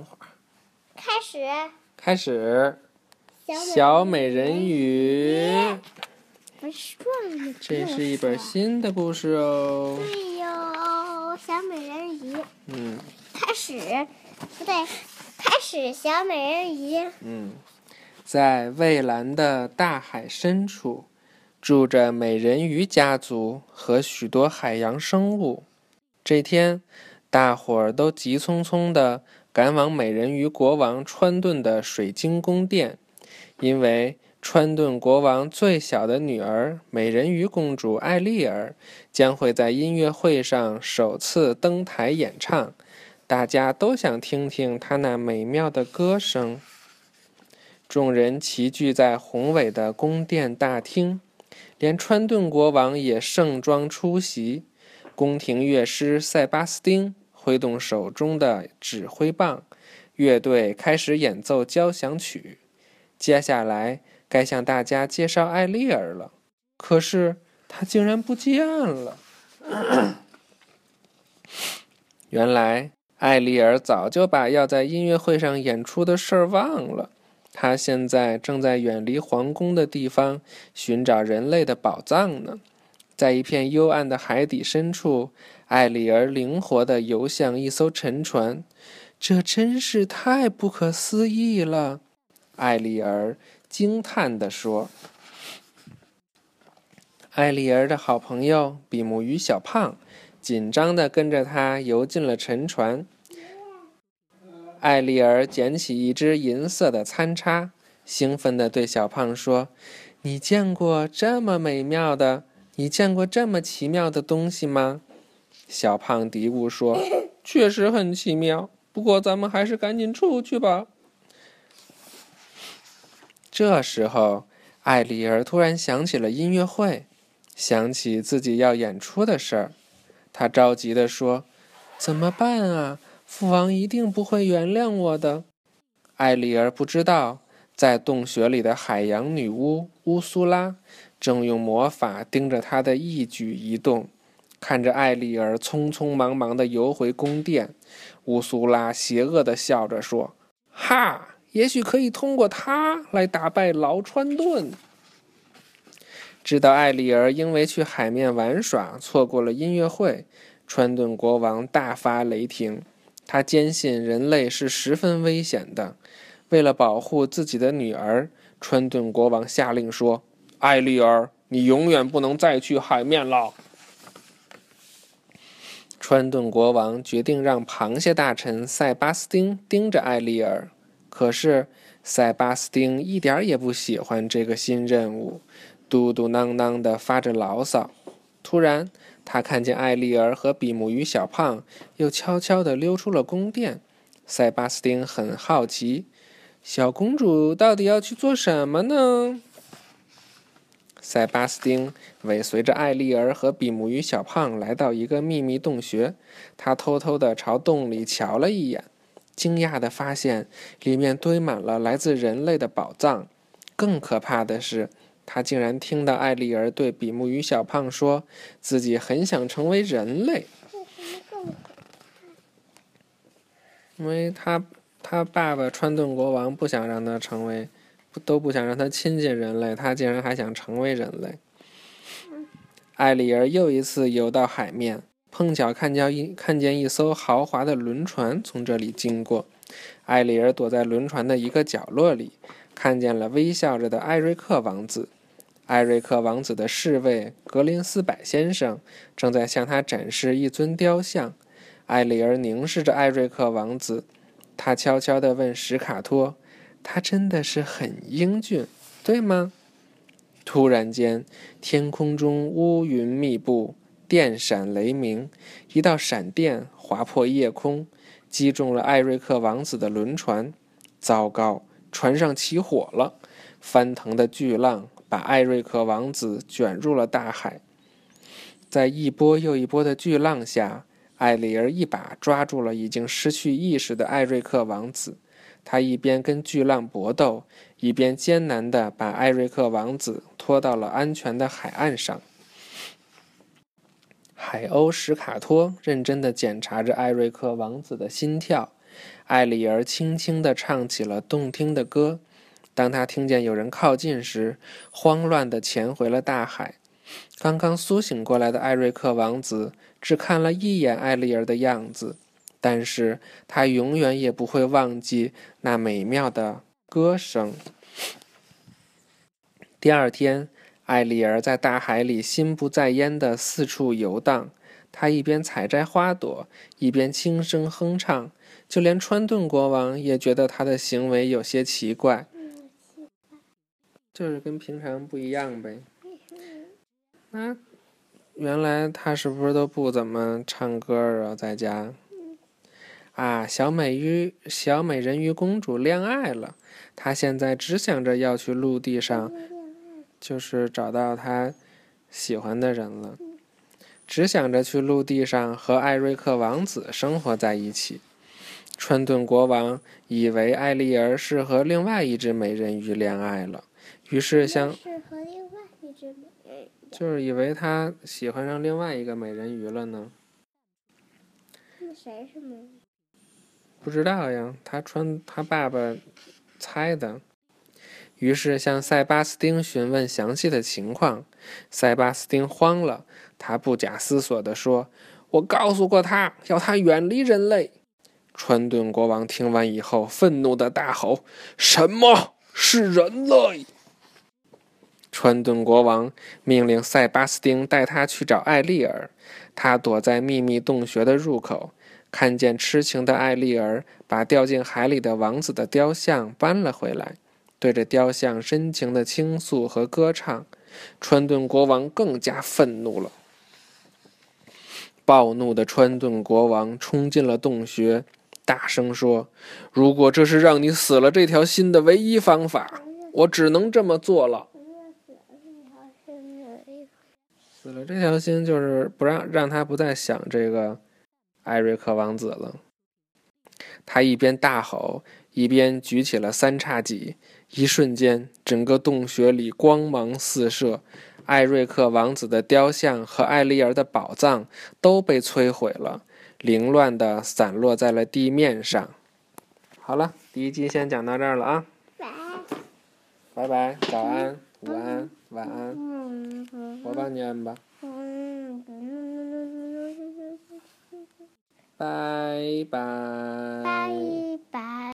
会儿。开始。开始。小美人鱼。这是一本新的故事哦。对哟，小美人鱼。嗯。开始，不对，开始小美人鱼。嗯，在蔚蓝的大海深处，住着美人鱼家族和许多海洋生物。这天，大伙儿都急匆匆地赶往美人鱼国王川顿的水晶宫殿，因为。川顿国王最小的女儿美人鱼公主艾丽儿将会在音乐会上首次登台演唱，大家都想听听她那美妙的歌声。众人齐聚在宏伟的宫殿大厅，连川顿国王也盛装出席。宫廷乐师塞巴斯丁挥动手中的指挥棒，乐队开始演奏交响曲。接下来。该向大家介绍艾丽儿了，可是她竟然不见了。原来艾丽儿早就把要在音乐会上演出的事儿忘了。她现在正在远离皇宫的地方寻找人类的宝藏呢。在一片幽暗的海底深处，艾丽儿灵活地游向一艘沉船。这真是太不可思议了，艾丽儿。惊叹地说：“艾丽儿的好朋友比目鱼小胖紧张地跟着他游进了沉船。艾丽儿捡起一只银色的餐叉，兴奋地对小胖说：‘你见过这么美妙的？你见过这么奇妙的东西吗？’小胖嘀咕说：‘ 确实很奇妙，不过咱们还是赶紧出去吧。’”这时候，艾丽儿突然想起了音乐会，想起自己要演出的事儿，她着急地说：“怎么办啊？父王一定不会原谅我的。”艾丽儿不知道，在洞穴里的海洋女巫乌苏拉正用魔法盯着他的一举一动。看着艾丽儿匆匆忙忙地游回宫殿，乌苏拉邪恶地笑着说：“哈！”也许可以通过他来打败劳川顿。知道艾丽儿因为去海面玩耍错过了音乐会，川顿国王大发雷霆。他坚信人类是十分危险的。为了保护自己的女儿，川顿国王下令说：“艾丽儿，你永远不能再去海面了。”川顿国王决定让螃蟹大臣塞巴斯丁盯着艾丽儿。可是，塞巴斯丁一点也不喜欢这个新任务，嘟嘟囔囔地发着牢骚。突然，他看见艾丽儿和比目鱼小胖又悄悄地溜出了宫殿。塞巴斯丁很好奇，小公主到底要去做什么呢？塞巴斯丁尾随着艾丽儿和比目鱼小胖来到一个秘密洞穴，他偷偷地朝洞里瞧了一眼。惊讶地发现，里面堆满了来自人类的宝藏。更可怕的是，他竟然听到艾丽儿对比目鱼小胖说自己很想成为人类。因为他他爸爸川顿国王不想让他成为，都不想让他亲近人类，他竟然还想成为人类。艾丽儿又一次游到海面。碰巧看见一看见一艘豪华的轮船从这里经过，艾丽儿躲在轮船的一个角落里，看见了微笑着的艾瑞克王子。艾瑞克王子的侍卫格林斯柏先生正在向他展示一尊雕像。艾丽儿凝视着艾瑞克王子，他悄悄地问史卡托：“他真的是很英俊，对吗？”突然间，天空中乌云密布。电闪雷鸣，一道闪电划破夜空，击中了艾瑞克王子的轮船。糟糕，船上起火了！翻腾的巨浪把艾瑞克王子卷入了大海。在一波又一波的巨浪下，艾丽儿一把抓住了已经失去意识的艾瑞克王子。他一边跟巨浪搏斗，一边艰难地把艾瑞克王子拖到了安全的海岸上。海鸥史卡托认真地检查着艾瑞克王子的心跳，艾丽儿轻轻地唱起了动听的歌。当他听见有人靠近时，慌乱地潜回了大海。刚刚苏醒过来的艾瑞克王子只看了一眼艾丽儿的样子，但是他永远也不会忘记那美妙的歌声。第二天，艾丽儿在大海里心不在焉地四处游荡。她一边采摘花朵，一边轻声哼唱，就连川顿国王也觉得她的行为有些奇怪，就是跟平常不一样呗。那原来他是不是都不怎么唱歌啊？在家？啊，小美鱼小美人鱼公主恋爱了，她现在只想着要去陆地上，就是找到她喜欢的人了。只想着去陆地上和艾瑞克王子生活在一起。川顿国王以为艾丽儿是和另外一只美人鱼恋爱了，于是想是和另外一只美人鱼，就是以为她喜欢上另外一个美人鱼了呢。那谁是美人鱼？不知道呀，他穿他爸爸猜的。于是向塞巴斯丁询问详细的情况，塞巴斯丁慌了，他不假思索地说：“我告诉过他，要他远离人类。”川顿国王听完以后，愤怒地大吼：“什么是人类？”川顿国王命令塞巴斯丁带他去找艾丽尔，他躲在秘密洞穴的入口，看见痴情的艾丽儿把掉进海里的王子的雕像搬了回来。对着雕像深情的倾诉和歌唱，川顿国王更加愤怒了。暴怒的川顿国王冲进了洞穴，大声说：“如果这是让你死了这条心的唯一方法，我只能这么做了。”死了这条心就是不让让他不再想这个艾瑞克王子了。他一边大吼，一边举起了三叉戟。一瞬间，整个洞穴里光芒四射，艾瑞克王子的雕像和艾丽儿的宝藏都被摧毁了，凌乱的散落在了地面上。好了，第一集先讲到这儿了啊！拜拜，早安，午安，晚安，我帮你按吧。拜拜。拜拜。